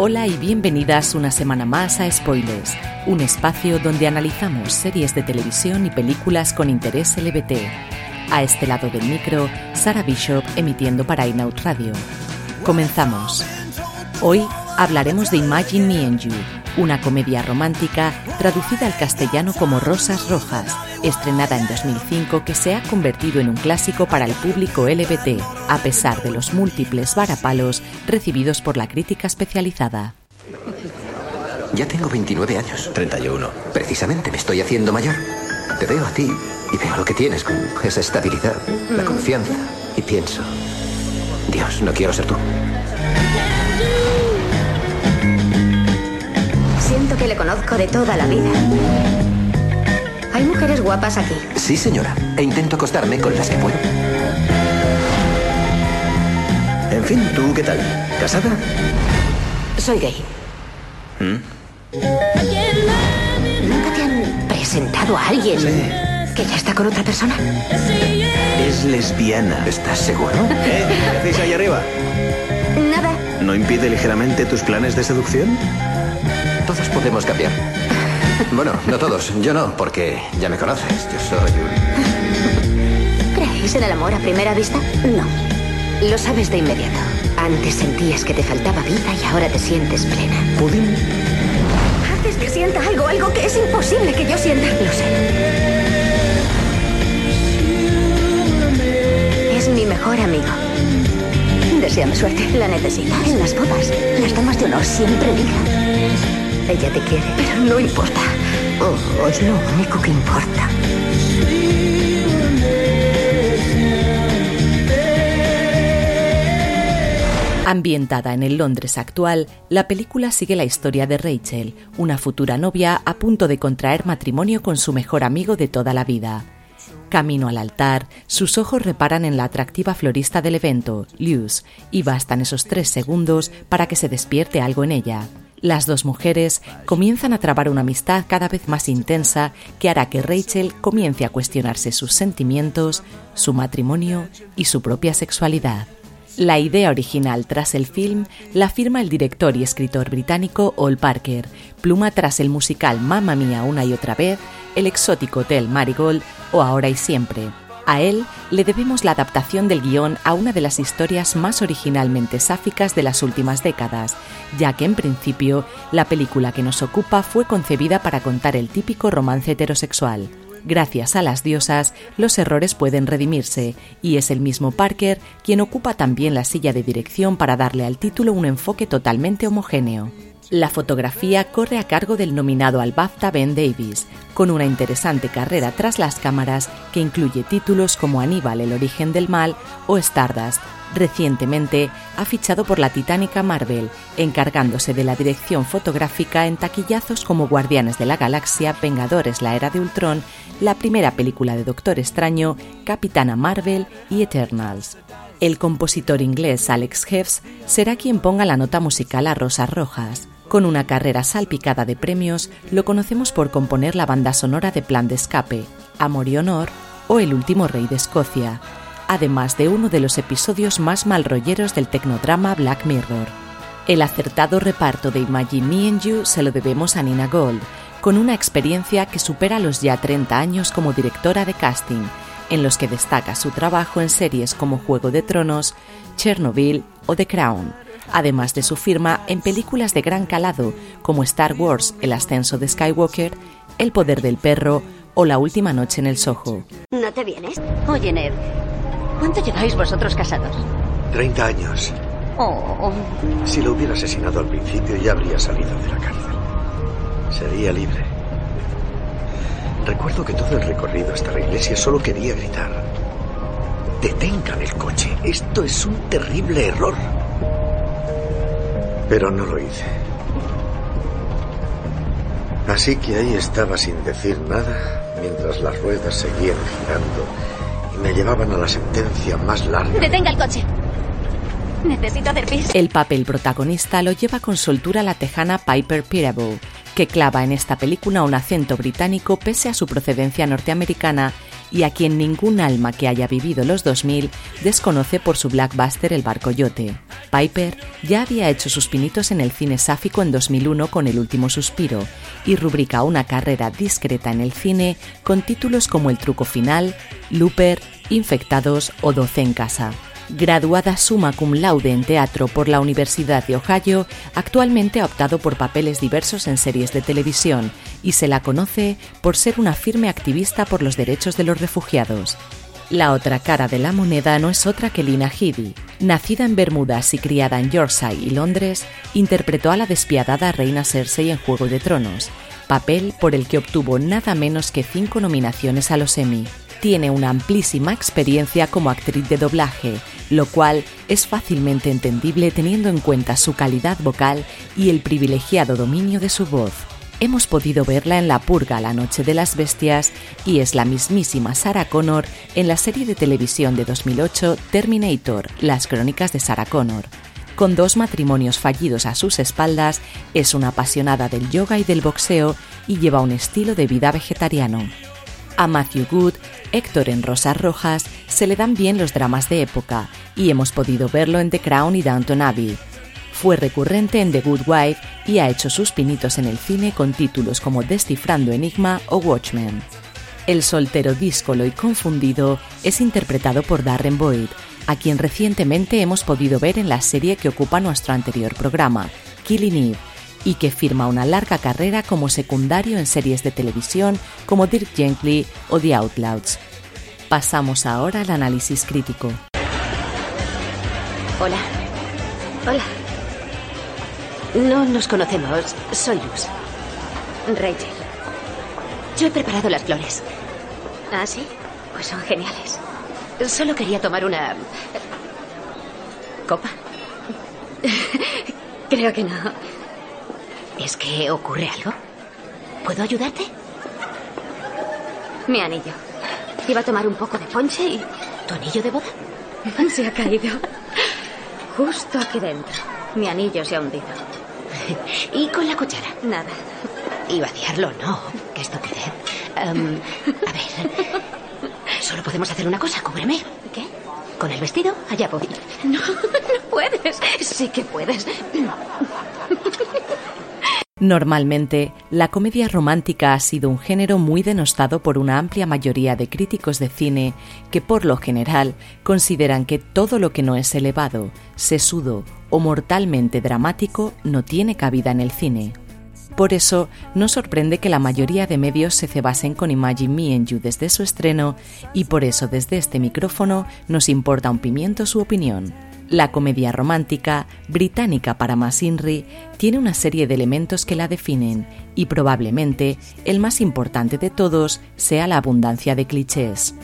Hola y bienvenidas una semana más a Spoilers, un espacio donde analizamos series de televisión y películas con interés LBT. A este lado del micro, Sara Bishop emitiendo para iNout Radio. Comenzamos. Hoy hablaremos de Imagine Me and You, una comedia romántica traducida al castellano como Rosas Rojas, estrenada en 2005 que se ha convertido en un clásico para el público LBT, a pesar de los múltiples varapalos recibidos por la crítica especializada. Ya tengo 29 años. 31. Precisamente me estoy haciendo mayor. Te veo a ti y veo lo que tienes con esa estabilidad, la confianza. Y pienso, Dios, no quiero ser tú. Siento que le conozco de toda la vida. Hay mujeres guapas aquí. Sí, señora. E intento acostarme con las que puedo. En fin, ¿tú qué tal? ¿Casada? Soy gay. ¿Nunca te han presentado a alguien que ya está con otra persona? Es lesbiana. ¿Estás seguro? ¿Eh? ¿Qué hacéis ahí arriba? Nada. ¿No impide ligeramente tus planes de seducción? Todos podemos cambiar. Bueno, no todos. Yo no, porque ya me conoces. Yo soy un... ¿Creéis en el amor a primera vista? No. Lo sabes de inmediato. Antes sentías que te faltaba vida y ahora te sientes plena. ¿Pudín? Haces que sienta algo, algo que es imposible que yo sienta. Lo sé. Es mi mejor amigo. Deseame suerte. La necesito. En las bodas, las damas de honor siempre elijan. Ella te quiere, pero no importa. Oh, es lo único que importa. Ambientada en el Londres actual, la película sigue la historia de Rachel, una futura novia a punto de contraer matrimonio con su mejor amigo de toda la vida. Camino al altar, sus ojos reparan en la atractiva florista del evento, Luz, y bastan esos tres segundos para que se despierte algo en ella. Las dos mujeres comienzan a trabar una amistad cada vez más intensa que hará que Rachel comience a cuestionarse sus sentimientos, su matrimonio y su propia sexualidad. La idea original tras el film la firma el director y escritor británico Ol Parker, pluma tras el musical Mamma Mía una y otra vez, el exótico Hotel Marigold o Ahora y Siempre. A él le debemos la adaptación del guion a una de las historias más originalmente sáficas de las últimas décadas, ya que en principio la película que nos ocupa fue concebida para contar el típico romance heterosexual. Gracias a las diosas, los errores pueden redimirse, y es el mismo Parker quien ocupa también la silla de dirección para darle al título un enfoque totalmente homogéneo. La fotografía corre a cargo del nominado al BAFTA Ben Davis, con una interesante carrera tras las cámaras que incluye títulos como Aníbal, el origen del mal o Stardust. Recientemente ha fichado por la titánica Marvel, encargándose de la dirección fotográfica en taquillazos como Guardianes de la Galaxia, Vengadores, la Era de Ultron, la primera película de Doctor Extraño, Capitana Marvel y Eternals. El compositor inglés Alex Heffs será quien ponga la nota musical a Rosas Rojas. Con una carrera salpicada de premios, lo conocemos por componer la banda sonora de Plan de Escape, Amor y Honor o El último rey de Escocia, además de uno de los episodios más malrolleros del tecnodrama Black Mirror. El acertado reparto de Imagine Me and You se lo debemos a Nina Gold, con una experiencia que supera los ya 30 años como directora de casting, en los que destaca su trabajo en series como Juego de Tronos, Chernobyl o The Crown, además de su firma en películas de gran calado como Star Wars, El ascenso de Skywalker, El poder del perro o La última noche en el Soho. ¿No te vienes? Oye, Ned, ¿cuánto lleváis vosotros casados? 30 años. Oh, Si lo hubiera asesinado al principio ya habría salido de la cárcel. Sería libre. Recuerdo que todo el recorrido hasta la iglesia solo quería gritar. Detengan el coche. Esto es un terrible error. Pero no lo hice. Así que ahí estaba sin decir nada mientras las ruedas seguían girando y me llevaban a la sentencia más larga. Detenga el coche. Necesito hacer pis. El papel protagonista lo lleva con soltura la tejana Piper Perabo, que clava en esta película un acento británico pese a su procedencia norteamericana y a quien ningún alma que haya vivido los 2000 desconoce por su blackbuster El Barco Yote. Piper ya había hecho sus pinitos en el cine sáfico en 2001 con El Último Suspiro y rubrica una carrera discreta en el cine con títulos como El Truco Final, Looper, Infectados o Doce en Casa. Graduada summa cum laude en teatro por la Universidad de Ohio, actualmente ha optado por papeles diversos en series de televisión y se la conoce por ser una firme activista por los derechos de los refugiados. La otra cara de la moneda no es otra que Lina Headey. Nacida en Bermudas y criada en Yorkshire y Londres, interpretó a la despiadada reina Cersei en Juego de Tronos, papel por el que obtuvo nada menos que cinco nominaciones a los Emmy tiene una amplísima experiencia como actriz de doblaje, lo cual es fácilmente entendible teniendo en cuenta su calidad vocal y el privilegiado dominio de su voz. Hemos podido verla en La Purga, La Noche de las Bestias, y es la mismísima Sarah Connor en la serie de televisión de 2008 Terminator, Las Crónicas de Sarah Connor. Con dos matrimonios fallidos a sus espaldas, es una apasionada del yoga y del boxeo y lleva un estilo de vida vegetariano. A Matthew Good, Héctor en Rosas Rojas, se le dan bien los dramas de época y hemos podido verlo en The Crown y Downton Abbey. Fue recurrente en The Good Wife y ha hecho sus pinitos en el cine con títulos como Descifrando Enigma o Watchmen. El soltero díscolo y confundido es interpretado por Darren Boyd, a quien recientemente hemos podido ver en la serie que ocupa nuestro anterior programa, Killing Eve, y que firma una larga carrera como secundario en series de televisión como Dirk Gently o The Outlaws. Pasamos ahora al análisis crítico. Hola. Hola. No nos conocemos. Soy Luz. Rachel. Yo he preparado las flores. ¿Ah, sí? Pues son geniales. Solo quería tomar una... copa. Creo que no. ¿Es que ocurre algo? ¿Puedo ayudarte? Mi anillo. Iba a tomar un poco de ponche y... ¿Tu anillo de boda? Se ha caído. Justo aquí dentro. Mi anillo se ha hundido. ¿Y con la cuchara? Nada. Y vaciarlo, no. Qué estupidez. Em, a ver. Solo podemos hacer una cosa, cúbreme. ¿Qué? Con el vestido, allá voy. No, no puedes. Sí que puedes. Normalmente, la comedia romántica ha sido un género muy denostado por una amplia mayoría de críticos de cine que por lo general consideran que todo lo que no es elevado, sesudo o mortalmente dramático no tiene cabida en el cine. Por eso, no sorprende que la mayoría de medios se cebasen con Imagine Me and You desde su estreno y por eso desde este micrófono nos importa un pimiento su opinión. La comedia romántica, británica para Masinri, tiene una serie de elementos que la definen y probablemente el más importante de todos sea la abundancia de clichés.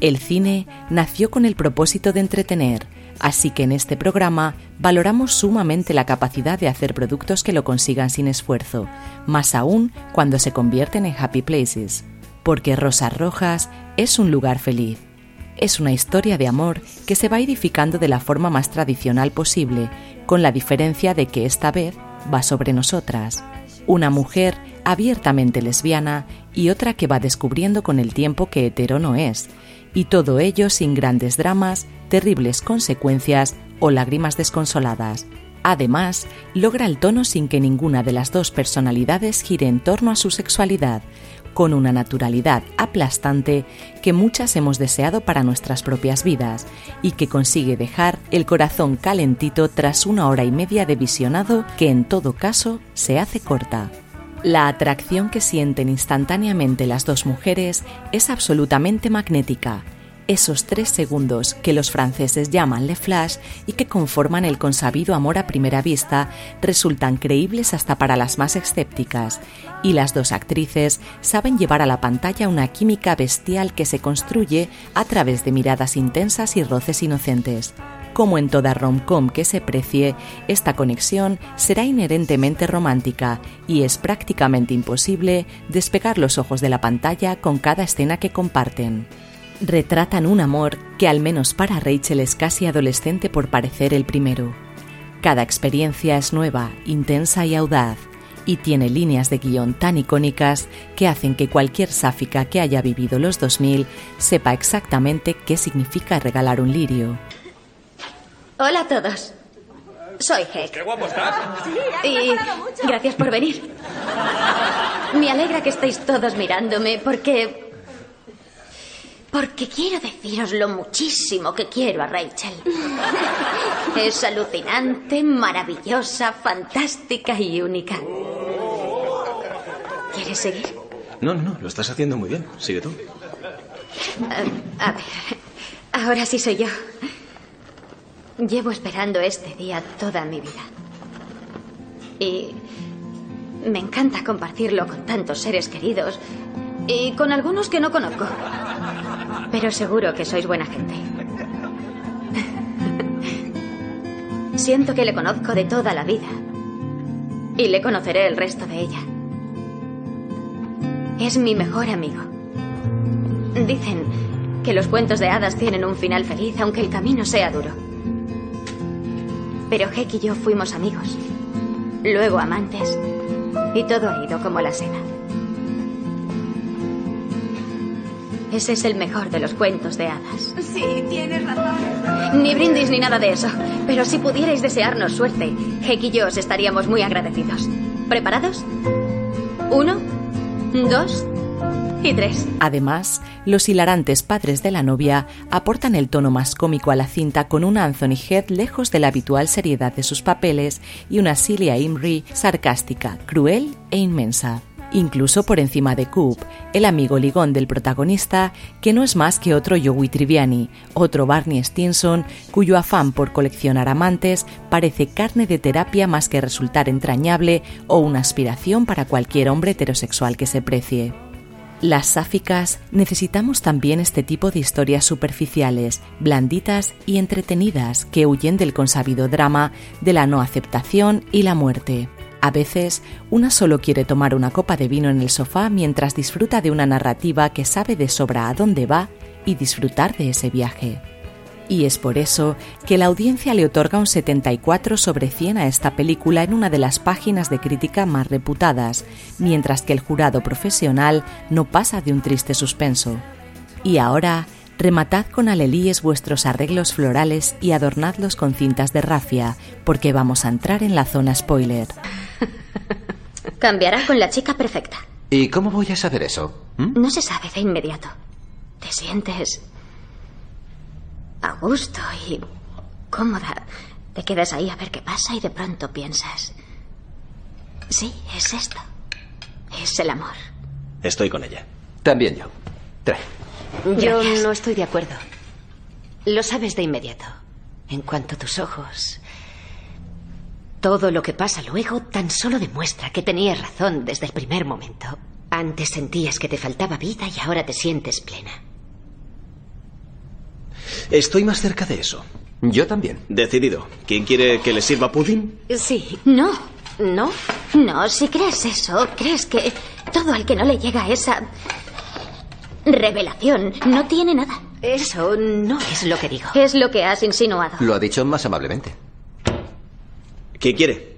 El cine nació con el propósito de entretener, así que en este programa valoramos sumamente la capacidad de hacer productos que lo consigan sin esfuerzo, más aún cuando se convierten en happy places, porque Rosas Rojas es un lugar feliz es una historia de amor que se va edificando de la forma más tradicional posible, con la diferencia de que esta vez va sobre nosotras. Una mujer abiertamente lesbiana y otra que va descubriendo con el tiempo que hetero no es, y todo ello sin grandes dramas, terribles consecuencias o lágrimas desconsoladas. Además, logra el tono sin que ninguna de las dos personalidades gire en torno a su sexualidad, con una naturalidad aplastante que muchas hemos deseado para nuestras propias vidas y que consigue dejar el corazón calentito tras una hora y media de visionado que en todo caso se hace corta. La atracción que sienten instantáneamente las dos mujeres es absolutamente magnética esos tres segundos que los franceses llaman le flash y que conforman el consabido amor a primera vista resultan creíbles hasta para las más escépticas, y las dos actrices saben llevar a la pantalla una química bestial que se construye a través de miradas intensas y roces inocentes. Como en toda rom-com que se precie, esta conexión será inherentemente romántica y es prácticamente imposible despegar los ojos de la pantalla con cada escena que comparten retratan un amor que al menos para Rachel es casi adolescente por parecer el primero. Cada experiencia es nueva, intensa y audaz, y tiene líneas de guion tan icónicas que hacen que cualquier sáfica que haya vivido los 2000 sepa exactamente qué significa regalar un lirio. Hola a todos. Soy Heck. ¡Qué guapo estás! Y gracias por venir. Me alegra que estéis todos mirándome porque porque quiero deciros lo muchísimo que quiero a Rachel. Es alucinante, maravillosa, fantástica y única. ¿Quieres seguir? No, no, no, lo estás haciendo muy bien. Sigue tú. A, a ver, ahora sí soy yo. Llevo esperando este día toda mi vida. Y me encanta compartirlo con tantos seres queridos y con algunos que no conozco. Pero seguro que sois buena gente. Siento que le conozco de toda la vida. Y le conoceré el resto de ella. Es mi mejor amigo. Dicen que los cuentos de hadas tienen un final feliz, aunque el camino sea duro. Pero Heck y yo fuimos amigos. Luego amantes. Y todo ha ido como la seda. Ese es el mejor de los cuentos de hadas. Sí, tienes razón. Ni brindis ni nada de eso. Pero si pudierais desearnos suerte, Heck y yo os estaríamos muy agradecidos. ¿Preparados? Uno, dos y tres. Además, los hilarantes padres de la novia aportan el tono más cómico a la cinta con una Anthony Head lejos de la habitual seriedad de sus papeles y una Celia Imrie sarcástica, cruel e inmensa incluso por encima de Coop, el amigo ligón del protagonista, que no es más que otro Joey Triviani, otro Barney Stinson, cuyo afán por coleccionar amantes parece carne de terapia más que resultar entrañable o una aspiración para cualquier hombre heterosexual que se precie. Las sáficas necesitamos también este tipo de historias superficiales, blanditas y entretenidas que huyen del consabido drama de la no aceptación y la muerte. A veces, una solo quiere tomar una copa de vino en el sofá mientras disfruta de una narrativa que sabe de sobra a dónde va y disfrutar de ese viaje. Y es por eso que la audiencia le otorga un 74 sobre 100 a esta película en una de las páginas de crítica más reputadas, mientras que el jurado profesional no pasa de un triste suspenso. Y ahora, Rematad con alelíes vuestros arreglos florales y adornadlos con cintas de rafia, porque vamos a entrar en la zona spoiler. Cambiará con la chica perfecta. ¿Y cómo voy a saber eso? ¿Mm? No se sabe de inmediato. Te sientes a gusto y cómoda. Te quedas ahí a ver qué pasa y de pronto piensas, sí, es esto. Es el amor. Estoy con ella. También yo. Trae. Yo Gracias. no estoy de acuerdo. Lo sabes de inmediato. En cuanto a tus ojos. Todo lo que pasa luego tan solo demuestra que tenías razón desde el primer momento. Antes sentías que te faltaba vida y ahora te sientes plena. Estoy más cerca de eso. Yo también. Decidido. ¿Quién quiere que le sirva pudding? Sí. No, ¿No? no, si crees eso, crees que todo al que no le llega esa revelación no tiene nada. Eso no es lo que digo. Es lo que has insinuado. Lo ha dicho más amablemente. ¿Quién quiere?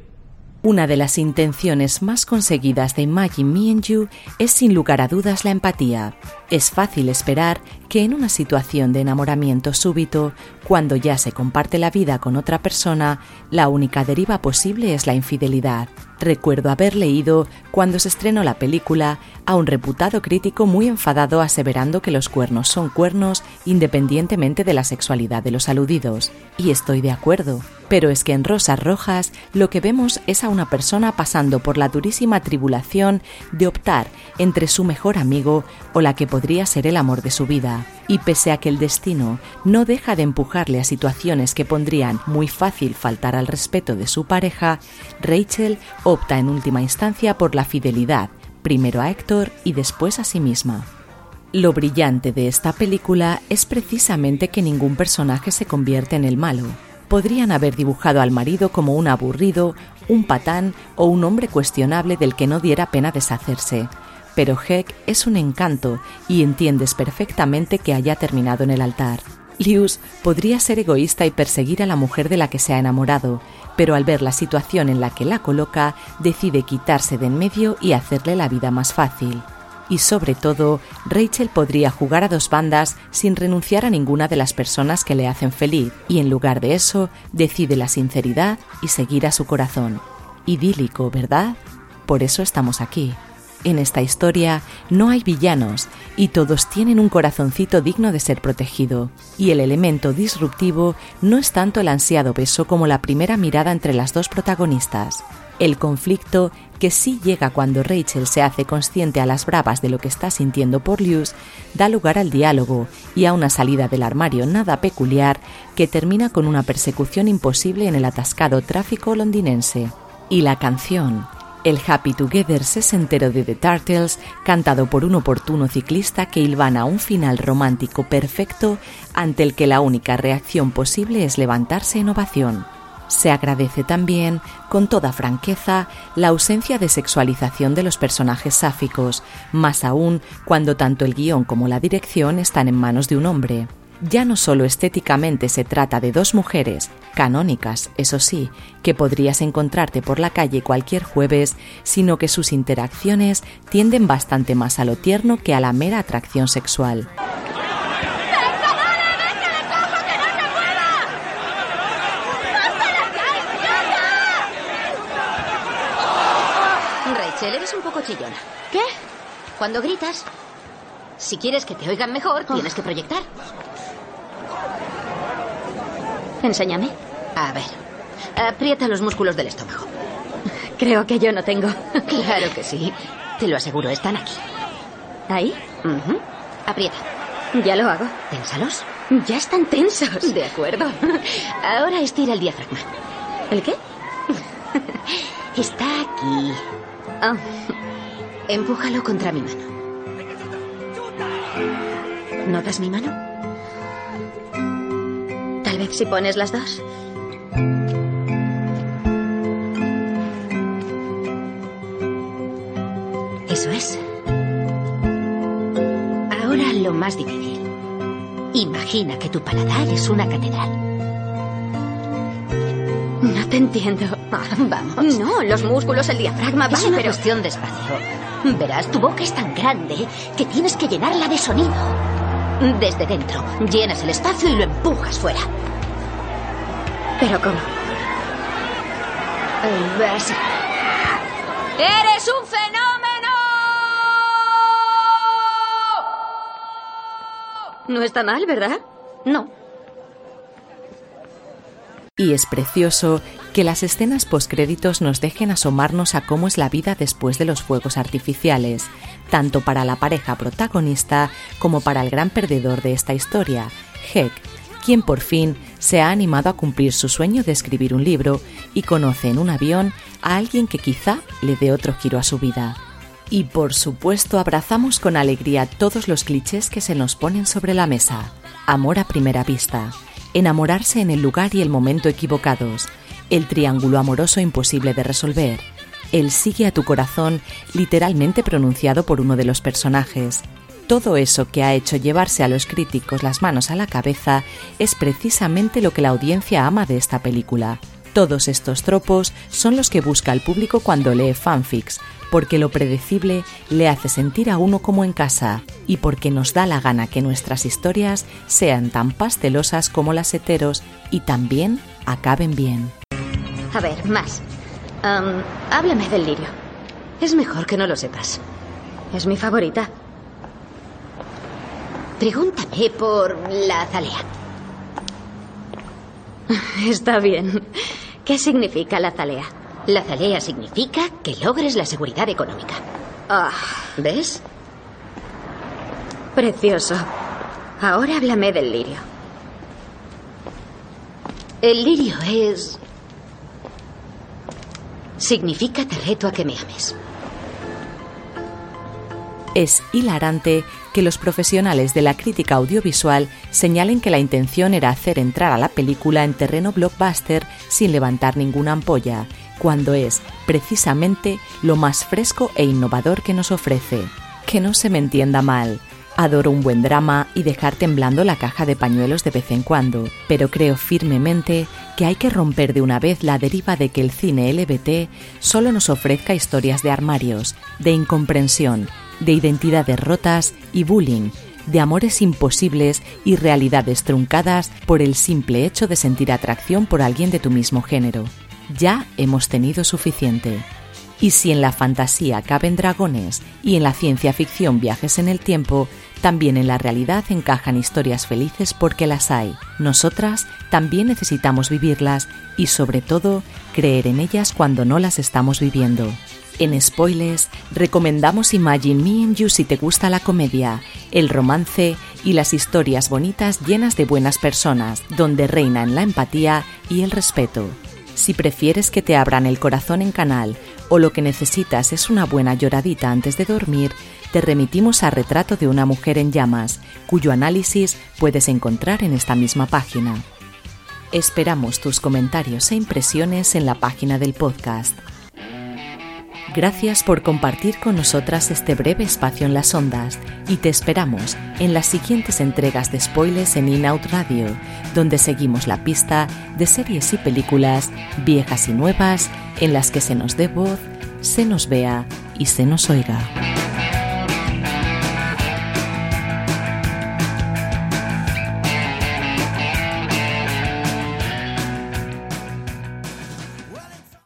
Una de las intenciones más conseguidas de Imagine Me and You es sin lugar a dudas la empatía. Es fácil esperar que en una situación de enamoramiento súbito, cuando ya se comparte la vida con otra persona, la única deriva posible es la infidelidad. Recuerdo haber leído, cuando se estrenó la película, a un reputado crítico muy enfadado aseverando que los cuernos son cuernos independientemente de la sexualidad de los aludidos. Y estoy de acuerdo. Pero es que en Rosas Rojas lo que vemos es a una persona pasando por la durísima tribulación de optar entre su mejor amigo o la que podría ser el amor de su vida. Y pese a que el destino no deja de empujarle a situaciones que pondrían muy fácil faltar al respeto de su pareja, Rachel opta en última instancia por la fidelidad, primero a Héctor y después a sí misma. Lo brillante de esta película es precisamente que ningún personaje se convierte en el malo. Podrían haber dibujado al marido como un aburrido, un patán o un hombre cuestionable del que no diera pena deshacerse, pero Heck es un encanto y entiendes perfectamente que haya terminado en el altar. Lius podría ser egoísta y perseguir a la mujer de la que se ha enamorado, pero al ver la situación en la que la coloca, decide quitarse de en medio y hacerle la vida más fácil. Y sobre todo, Rachel podría jugar a dos bandas sin renunciar a ninguna de las personas que le hacen feliz, y en lugar de eso, decide la sinceridad y seguir a su corazón. Idílico, ¿verdad? Por eso estamos aquí. En esta historia no hay villanos y todos tienen un corazoncito digno de ser protegido. Y el elemento disruptivo no es tanto el ansiado beso como la primera mirada entre las dos protagonistas. El conflicto, que sí llega cuando Rachel se hace consciente a las bravas de lo que está sintiendo por Luz, da lugar al diálogo y a una salida del armario nada peculiar que termina con una persecución imposible en el atascado tráfico londinense. Y la canción, el Happy Together sesentero de The Turtles, cantado por un oportuno ciclista que hilvana un final romántico perfecto ante el que la única reacción posible es levantarse en ovación. Se agradece también, con toda franqueza, la ausencia de sexualización de los personajes sáficos, más aún cuando tanto el guion como la dirección están en manos de un hombre. Ya no solo estéticamente se trata de dos mujeres, canónicas, eso sí, que podrías encontrarte por la calle cualquier jueves, sino que sus interacciones tienden bastante más a lo tierno que a la mera atracción sexual. Rachel, eres un poco chillona. ¿Qué? Cuando gritas, si quieres que te oigan mejor, tienes que proyectar. Enséñame. A ver, aprieta los músculos del estómago. Creo que yo no tengo. Claro que sí. Te lo aseguro, están aquí. ¿Ahí? Ujú. Aprieta. Ya lo hago. Ténsalos. Ya están tensos. De acuerdo. Ahora estira el diafragma. ¿El qué? Está aquí. Ah, Empújalo contra mi mano. ¿Notas mi mano? Tal vez si pones las dos. Eso es. Ahora lo más difícil. Imagina que tu paladar es una catedral. No te entiendo. Vamos. No, los músculos, el diafragma, Es vale, una pero... cuestión de espacio. Verás, tu boca es tan grande que tienes que llenarla de sonido. Desde dentro, llenas el espacio y lo empujas fuera. ¿Pero cómo? Así. ¡Eres un fenómeno! No está mal, ¿verdad? No. Y es precioso que las escenas postcréditos nos dejen asomarnos a cómo es la vida después de los fuegos artificiales, tanto para la pareja protagonista como para el gran perdedor de esta historia, Heck, quien por fin se ha animado a cumplir su sueño de escribir un libro y conoce en un avión a alguien que quizá le dé otro giro a su vida. Y por supuesto abrazamos con alegría todos los clichés que se nos ponen sobre la mesa. Amor a primera vista, enamorarse en el lugar y el momento equivocados, el triángulo amoroso imposible de resolver, el sigue a tu corazón literalmente pronunciado por uno de los personajes. Todo eso que ha hecho llevarse a los críticos las manos a la cabeza es precisamente lo que la audiencia ama de esta película. Todos estos tropos son los que busca el público cuando lee fanfics, porque lo predecible le hace sentir a uno como en casa y porque nos da la gana que nuestras historias sean tan pastelosas como las heteros y también acaben bien. A ver, más. Am, háblame del lirio. Es mejor que no lo sepas. Es mi favorita. Pregúntame por la azalea. Está bien. ¿Qué significa la azalea? La azalea significa que logres la seguridad económica. Ah, ¿Ves? precioso. Ahora háblame del lirio. El lirio es... Significa te reto a que me ames. Es hilarante que los profesionales de la crítica audiovisual señalen que la intención era hacer entrar a la película en terreno blockbuster sin levantar ninguna ampolla, cuando es precisamente lo más fresco e innovador que nos ofrece. Que no se me entienda mal, Adoro un buen drama y dejar temblando la caja de pañuelos de vez en cuando, pero creo firmemente que hay que romper de una vez la deriva de que el cine LBT solo nos ofrezca historias de armarios, de incomprensión, de identidades rotas y bullying, de amores imposibles y realidades truncadas por el simple hecho de sentir atracción por alguien de tu mismo género. Ya hemos tenido suficiente. Y si en la fantasía caben dragones y en la ciencia ficción viajes en el tiempo, también en la realidad encajan historias felices porque las hay. Nosotras también necesitamos vivirlas y sobre todo creer en ellas cuando no las estamos viviendo. En Spoilers recomendamos Imagine Me and You si te gusta la comedia, el romance y las historias bonitas llenas de buenas personas, donde reinan la empatía y el respeto. Si prefieres que te abran el corazón en canal o lo que necesitas es una buena lloradita antes de dormir, te remitimos a Retrato de una mujer en llamas, cuyo análisis puedes encontrar en esta misma página. Esperamos tus comentarios e impresiones en la página del podcast. Gracias por compartir con nosotras este breve espacio en las ondas y te esperamos en las siguientes entregas de spoilers en In Out Radio, donde seguimos la pista de series y películas viejas y nuevas en las que se nos dé voz, se nos vea y se nos oiga.